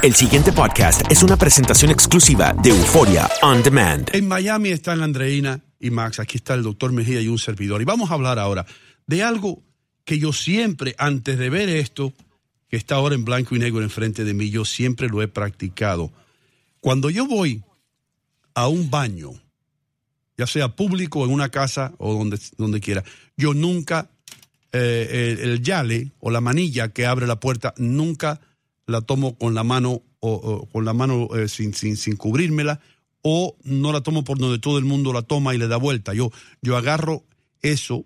El siguiente podcast es una presentación exclusiva de Euforia On Demand. En Miami están Andreina y Max, aquí está el doctor Mejía y un servidor. Y vamos a hablar ahora de algo que yo siempre, antes de ver esto, que está ahora en blanco y negro enfrente de mí, yo siempre lo he practicado. Cuando yo voy a un baño, ya sea público, en una casa o donde, donde quiera, yo nunca, eh, el, el yale o la manilla que abre la puerta, nunca la tomo con la mano o, o con la mano eh, sin, sin, sin cubrírmela o no la tomo por donde todo el mundo la toma y le da vuelta. Yo, yo agarro eso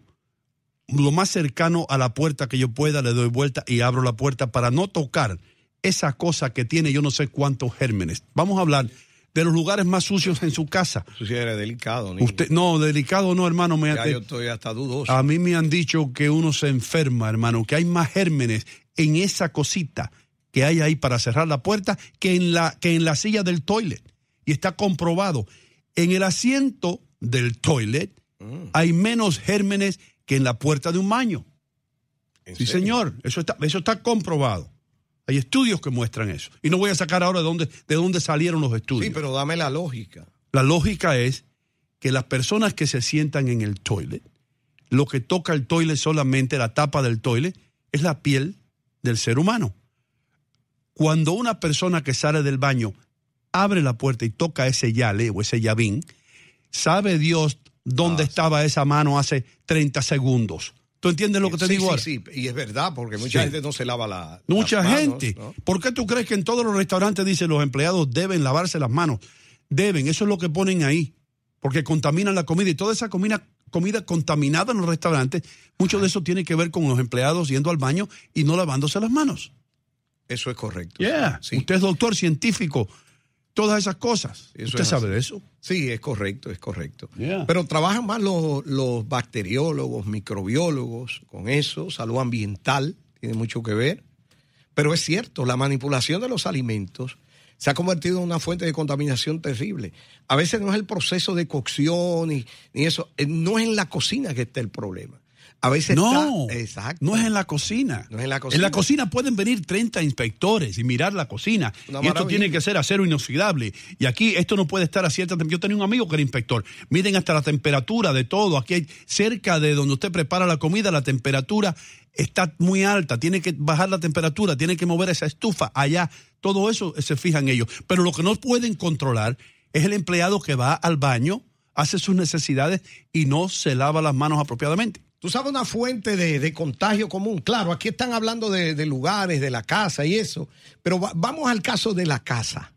lo más cercano a la puerta que yo pueda, le doy vuelta y abro la puerta para no tocar esa cosa que tiene yo no sé cuántos gérmenes. Vamos a hablar de los lugares más sucios en su casa. Eso sí era delicado, niño. Usted, no, delicado no, hermano. Me, Ya yo estoy hasta dudoso. a mí me han dicho que uno se enferma, hermano, que hay más gérmenes en esa cosita que hay ahí para cerrar la puerta que en la, que en la silla del toilet. Y está comprobado. En el asiento del toilet Mm. hay menos gérmenes que en la puerta de un baño. ¿En Sí, serio? señor. Eso está, eso está comprobado. Hay estudios que muestran eso. Y no voy a sacar ahora de dónde, de dónde salieron los estudios. Sí, pero dame la lógica. La lógica es que las personas que se sientan en el toilet, lo que toca el toilet solamente, la tapa del toilet, es la piel del ser humano. Cuando una persona que sale del baño abre la puerta y toca ese yale o ese llavín, sabe Dios dónde Ah, estaba esa mano hace 30 segundos. ¿Tú entiendes lo que te sí, digo sí, ahora? sí, y es verdad, porque mucha Sí. gente no se lava la. Mucha las manos, gente. ¿no? ¿Por qué tú crees que en todos los restaurantes dicen los empleados deben lavarse las manos? Deben, eso es lo que ponen ahí, porque contaminan la comida y toda esa comida, comida contaminada en los restaurantes, mucho de eso tiene que ver con los empleados yendo al baño y no lavándose las manos. Eso es correcto. Yeah. Sí. Usted es doctor científico, todas esas cosas. Eso Usted es sabe de eso. Sí, es correcto, es correcto. Yeah. Pero trabajan más los, los bacteriólogos, microbiólogos con eso, salud ambiental, tiene mucho que ver. Pero es cierto, la manipulación de los alimentos se ha convertido en una fuente de contaminación terrible. A veces no es el proceso de cocción ni, ni eso, eh, no es en la cocina que está el problema. A veces No, está, exacto. no es en la cocina. No es en la En cocina. la cocina pueden venir 30 inspectores y mirar la cocina. Una y esto tiene que ser acero inoxidable. Y aquí esto no puede estar a cierta temperatura. Yo tenía un amigo que era inspector. Miden hasta la temperatura de todo. Aquí hay cerca de donde usted prepara la comida, la temperatura está muy alta. Tiene que bajar la temperatura, tiene que mover esa estufa allá. Todo eso se fijan ellos. Pero lo que no pueden controlar es el empleado que va al baño, hace sus necesidades y no se lava las manos apropiadamente. Tú sabes una fuente de, de contagio común. Claro, aquí están hablando de, de lugares, de la casa y eso. Pero va- vamos al caso de la casa,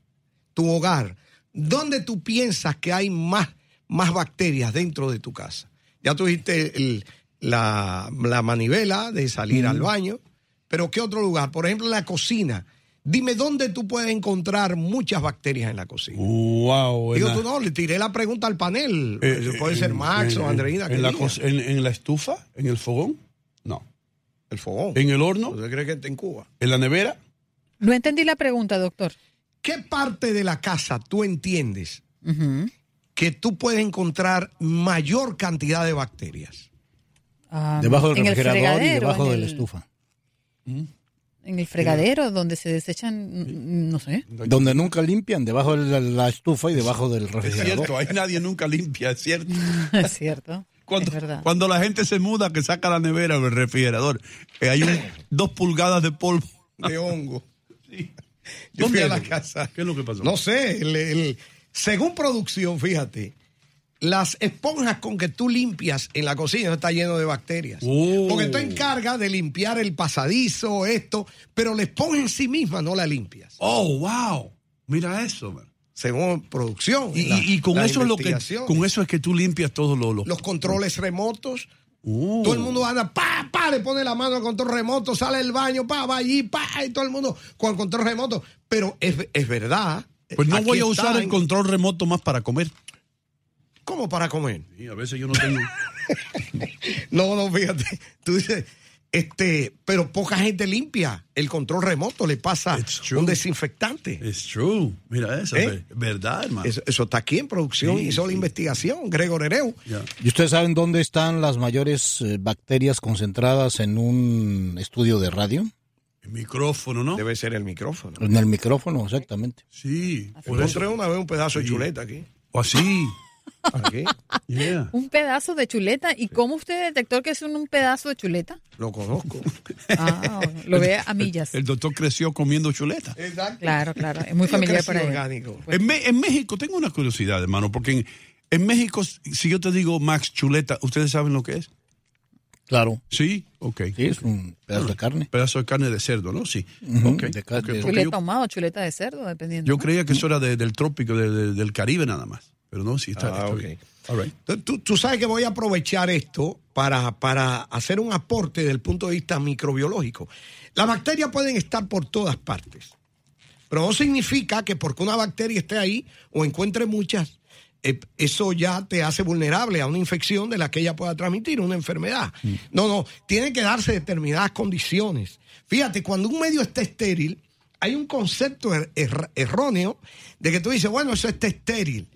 tu hogar. ¿Dónde tú piensas que hay más, más bacterias dentro de tu casa? Ya tuviste el- la, la manivela de salir al baño, pero ¿qué otro lugar? Por ejemplo, la cocina. Dime dónde tú puedes encontrar muchas bacterias en la cocina. Wow, Digo, tú no, le tiré la pregunta al panel. Eh, Puede ser Max o Andreina. En la, en, en la estufa? ¿En el fogón? No. El fogón. ¿En el horno? ¿Usted cree que está en Cuba? ¿En la nevera? No entendí la pregunta, doctor. ¿Qué parte de la casa tú entiendes que tú puedes encontrar mayor cantidad de bacterias? Ah, Debajo del refrigerador y debajo de la el- estufa. En el fregadero, donde se desechan, no sé. Donde nunca limpian, debajo de la, la estufa y debajo del Es refrigerador. cierto, ahí nadie nunca limpia, es cierto. es cierto. Cuando, es verdad. cuando la gente se muda, que saca la nevera o el refrigerador, eh, hay un, dos pulgadas de polvo. De hongo. Sí. Yo fui ¿Dónde a la es? casa. ¿Qué es lo que pasó? No sé, el- el- según producción, fíjate, las esponjas con que tú limpias en la cocina está lleno de bacterias. Oh. Porque tú encargas de limpiar el pasadizo, esto, pero la esponja en sí misma no la limpias. Oh, wow. Mira eso, man. Según producción. Y, la- y- y con eso es lo que con eso es que tú limpias todos los, los- los controles remotos. Oh. Todo el mundo anda, pa, pa, le pone la mano al control remoto, sale del baño, pa, va allí, pa, y todo el mundo con el control remoto. Pero es, es verdad. Pues no aquí voy a usar el control remoto más para comer. ¿Cómo para comer? Sí, a veces yo no tengo. No, no, fíjate. Tú dices, este, pero poca gente limpia. El control remoto le pasa un desinfectante. It's true. Mira eso, ¿Eh? es verdad, hermano. Eso, eso está aquí en producción, Sí, hizo la sí. investigación, Gregor Ereu. Ya. ¿Y ustedes saben dónde están las mayores eh, bacterias concentradas en un estudio de radio? El micrófono, ¿no? Debe ser el micrófono. En el micrófono, exactamente. Sí. Encontré una vez un pedazo de chuleta aquí. O así. Aquí. Yeah. Un pedazo de chuleta. ¿Y cómo usted detectó que es un, un pedazo de chuleta? Lo conozco. Ah, lo ve a millas. El doctor creció comiendo chuleta. Exacto. Claro, claro. Es muy familiar para él. orgánico. Pues- En, México, tengo una curiosidad, hermano, porque en, en México, si yo te digo Max Chuleta, ¿ustedes saben lo que es? Claro. Sí, ok. Sí, es un pedazo de carne. Pedazo de carne de cerdo, ¿no? Sí. Ujú, Ok, de carne. ok, porque Chuleta ahumada o chuleta de cerdo, dependiendo. yo ¿no? creía que eso era de- del trópico, de- de- del Caribe nada más. Pero no, sí, está, Ah, está ok. bien. All right. Tú, sabes que voy a aprovechar esto para, para hacer un aporte desde el punto de vista microbiológico. Las bacterias pueden estar por todas partes, pero no significa que porque una bacteria esté ahí o encuentre muchas, eh, eso ya te hace vulnerable a una infección de la que ella pueda transmitir, una enfermedad. No, no, tiene que darse determinadas condiciones. Fíjate, cuando un medio está estéril, hay un concepto er- er- erróneo de que tú dices, bueno, eso está estéril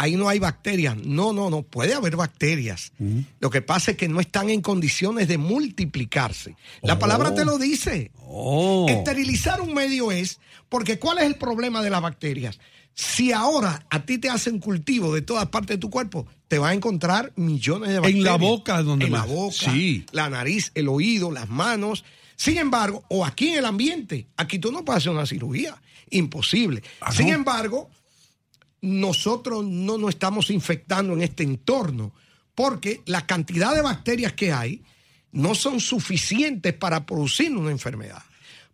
ahí no hay bacterias. No, no, no, puede haber bacterias. Lo que pasa es que no están en condiciones de multiplicarse. La palabra te lo dice. Oh. Esterilizar un medio es, porque ¿cuál es el problema de las bacterias? Si ahora a ti te hacen cultivo de todas partes de tu cuerpo, te vas a encontrar millones de bacterias. En la boca, donde En la más. boca, Sí. la nariz, el oído, las manos. Sin embargo, o aquí en el ambiente, aquí tú no puedes hacer una cirugía. Imposible. Ah, Sin ¿no? embargo, nosotros no nos estamos infectando en este entorno porque la cantidad de bacterias que hay no son suficientes para producir una enfermedad.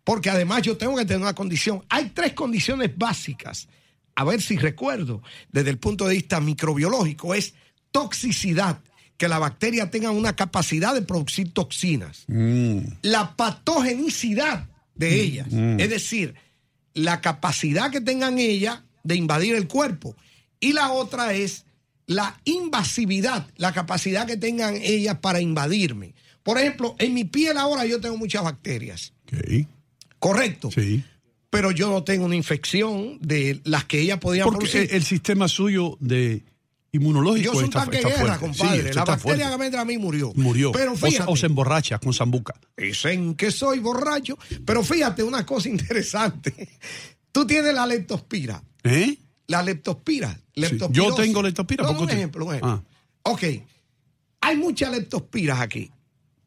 Porque además yo tengo que tener una condición. Hay tres condiciones básicas. A ver si recuerdo, desde el punto de vista microbiológico, es toxicidad, que la bacteria tenga una capacidad de producir toxinas la patogenicidad de ellas. Es decir, la capacidad que tengan ellas de invadir el cuerpo. Y la otra es la invasividad, la capacidad que tengan ellas para invadirme. Por ejemplo, en mi piel ahora yo tengo muchas bacterias. Ok. Correcto. Sí. Pero yo no tengo una infección de las que ellas podían Porque producir. el sistema suyo de inmunológico yo soy un tanque de guerra, compadre. Sí, la bacteria que me entra a mí murió. murió. Pero O se- fíjate. o, se, emborracha con zambuca. Dicen que soy borracho. Pero fíjate una cosa interesante. Tú tienes la leptospira. ¿Eh? La leptospira. Yo tengo leptospira, No, ¿por qué un ejemplo, un ejemplo. Ah. Ok. Hay muchas leptospiras aquí.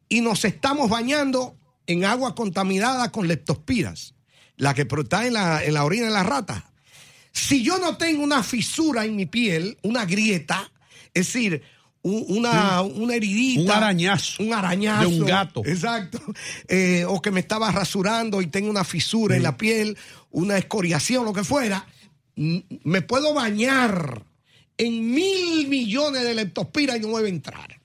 Y nos estamos bañando en agua contaminada con leptospiras. La que está en la, en la orina de la rata. Si yo no tengo una fisura en mi piel, una grieta, es decir, un- una, una heridita. Un arañazo. Un arañazo. De un gato. Exacto. Eh, o que me estaba rasurando y tengo una fisura en la piel, una escoriación, lo que fuera. Me puedo bañar en mil millones de leptospiras y no debe entrar.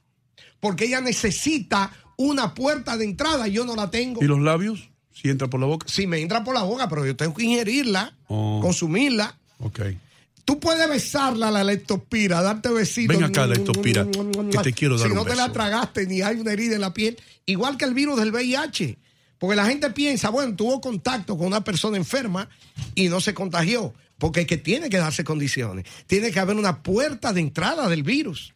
Porque ella necesita una puerta de entrada y yo no la tengo. ¿Y los labios? Si entra por la boca. Si me entra por la boca, pero yo tengo que ingerirla, Oh. consumirla. Ok. Tú puedes besarla, la leptospira, darte besitos. Ven acá, leptospira, que te quiero dar Si un no te la tragaste ni hay una herida en la piel, igual que el virus del VIH. Porque la gente piensa, bueno, tuvo contacto con una persona enferma y no se contagió. Porque es que tiene que darse condiciones. Tiene que haber una puerta de entrada del virus.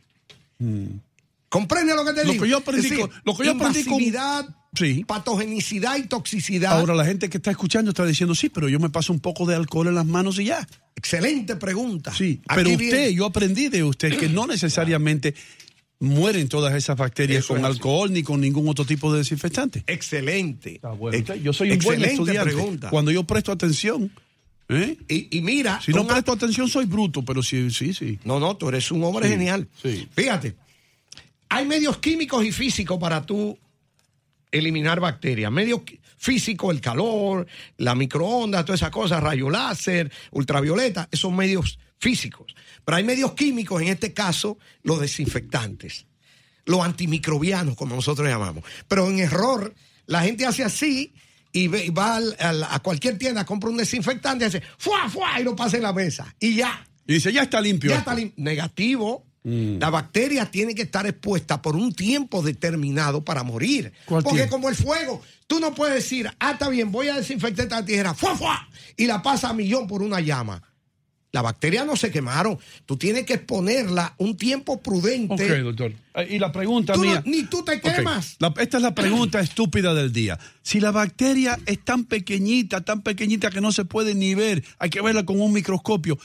¿Comprende lo que te Lo digo? que yo Es decir, lo que yo aprendí con- invasividad, Sí. patogenicidad y toxicidad. Ahora la gente que está escuchando está diciendo, sí, pero yo me paso un poco de alcohol en las manos y ya. Excelente pregunta. Sí, Aquí pero viene- usted, yo aprendí de usted que no necesariamente mueren todas esas bacterias Eso con es así. alcohol ni con ningún otro tipo de desinfectante. Excelente. Ex- Yo soy un buen excelente estudiante. pregunta. Cuando yo presto atención, ¿eh? Y, y mira, si no presto atención soy bruto, pero sí, sí, sí. No, no, tú eres un hombre Sí, genial. sí. Fíjate, hay medios químicos y físicos para tú eliminar bacterias. Medios físicos, el calor, la microondas, todas esas cosas, rayo láser, ultravioleta, esos medios físicos. Pero hay medios químicos, en este caso, los desinfectantes, los antimicrobianos, como nosotros llamamos. Pero en error, la gente hace así y, va al- al- a cualquier tienda, compra un desinfectante y hace ¡fua, fua! y lo pasa en la mesa. Y ya. Y dice, ya está limpio. Ya está lim- negativo. La bacteria tiene que estar expuesta por un tiempo determinado para morir. ¿Cuál Porque tiempo? como el fuego, tú no puedes decir, ah, está bien, voy a desinfectar esta tijera, ¡fua, fua! y la pasa a millón por una llama. Las bacterias no se quemaron. Tú tienes que exponerla un tiempo prudente. Ok, doctor. Eh, Y la pregunta Tú no- mía. ni tú te quemas. la- esta es la pregunta estúpida del día. Si la bacteria es tan pequeñita, tan pequeñita que no se puede ni ver, hay que verla con un microscopio.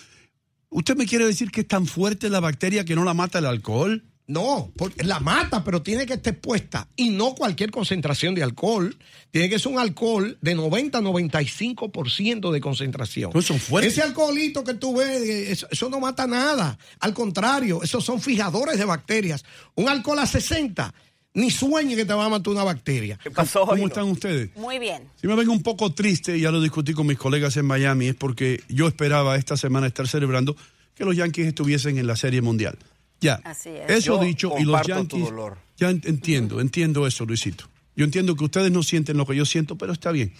¿Usted me quiere decir que es tan fuerte la bacteria que no la mata el alcohol? No, porque la mata, pero tiene que estar expuesta. Y no cualquier concentración de alcohol. Tiene que ser un alcohol de 90 a 95% de concentración. Pues son fuertes. Ese alcoholito que tú ves, eh, eso, eso no mata nada. Al contrario, esos son fijadores de bacterias. Un alcohol a 60, ni sueñe que te va a matar una bacteria. ¿Qué pasó? ¿Cómo Gino? están ustedes? Muy bien. Si me vengo un poco triste, ya lo discutí con mis colegas en Miami, es porque yo esperaba esta semana estar celebrando que los Yankees estuviesen en la Serie Mundial. Ya. Así es. Eso Yo dicho, y los Yankees. dolor. Ya en- entiendo, entiendo eso, Luisito. Yo entiendo que ustedes no sienten lo que yo siento, pero está bien.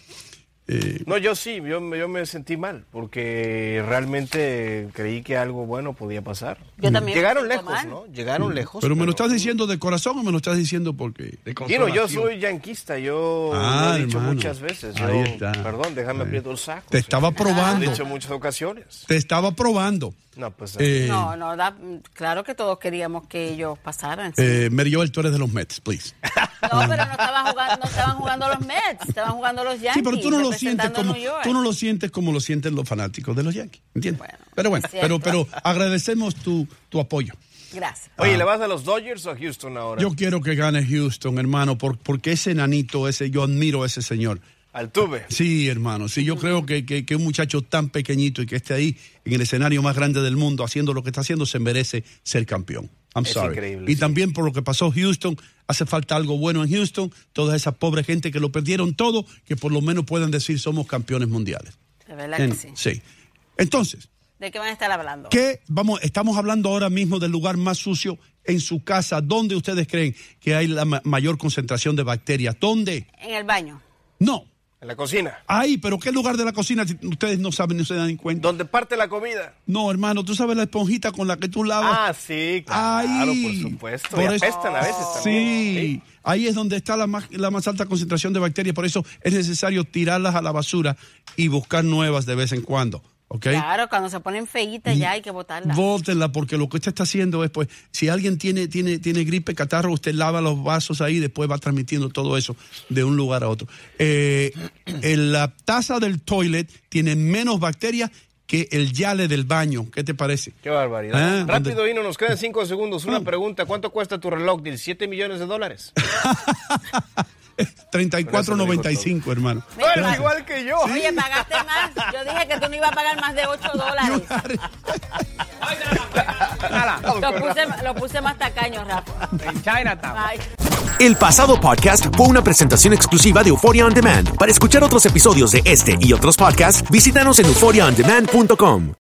Eh, No, yo sí, yo, me- yo me sentí mal porque realmente creí que algo bueno podía pasar. Yo también Llegaron lejos, mal. ¿no? Llegaron lejos. pero me lo estás diciendo de corazón o me lo estás diciendo porque. Gino, yo soy yanquista, yo Ah, lo he dicho hermano. muchas veces. Yo, Ahí está. Perdón, déjame Ahí. aprieto el saco. Te estaba Lo probando. he dicho en muchas ocasiones. Te estaba probando. No, pues. Eh, No, no, da- claro que todos queríamos que ellos pasaran. sí. eh, Mary Joel, tú eres de los Mets, please. no, pero no estaban jugando, no estaban jugando los Mets, estaban jugando los Yankees. Sí, pero tú no lo sientes como tú no lo sientes como lo sienten los fanáticos de los Yankees, ¿entiendes? Bueno, pero bueno, pero pero agradecemos tu, tu apoyo. Gracias. Oye, ¿le vas a los Dodgers o a Houston ahora? Yo quiero que gane Houston, hermano, por- porque ese nanito, ese, yo admiro a ese señor. Al tuve. Sí, hermano, sí, yo creo que, que, que un muchacho tan pequeñito y que esté ahí en el escenario más grande del mundo haciendo lo que está haciendo se merece ser campeón. I'm Es sorry. increíble, y sí. también por lo que pasó Houston, hace falta algo bueno en Houston, toda esa pobre gente que lo perdieron todo, que por lo menos puedan decir somos campeones mundiales. De verdad En- que sí. sí. Entonces, ¿De qué van a estar hablando? ¿Qué vamos, estamos hablando ahora mismo del lugar más sucio en su casa? ¿Dónde ustedes creen que hay la ma- mayor concentración de bacterias? ¿Dónde? En el baño. No. En la cocina. Ahí, pero ¿qué lugar de la cocina si ustedes no saben, no se dan cuenta? Donde parte la comida. No, hermano, tú sabes la esponjita con la que tú lavas. Ah, sí, claro, Ahí. por supuesto. Por y eso- apestan a veces también. Sí, ahí es donde está la más, la más alta concentración de bacterias, por eso es necesario tirarlas a la basura y buscar nuevas de vez en cuando, Claro, cuando se ponen feitas ya hay que botarlas. Bótenla, porque lo que usted está haciendo es, pues, si alguien tiene, tiene, tiene gripe, catarro, usted lava los vasos ahí y después va transmitiendo todo eso de un lugar a otro. Eh, en la taza del toilet tiene menos bacterias que el yale del baño. ¿Qué te parece? Qué barbaridad. Ah, Rápido. Hino, nos quedan cinco segundos. Una Ah. pregunta. ¿Cuánto cuesta tu reloj? 17 millones de dólares. 34.95, hermano. No, eres igual que yo. Oye, pagaste más. Yo dije que tú no ibas a pagar más de 8 dólares. Lo puse, lo puse más tacaño, Rafa. En Chinatown. El pasado podcast fue una presentación exclusiva de Euphoria On Demand. Para escuchar otros episodios de este y otros podcasts, visítanos en euphoriaondemand.com.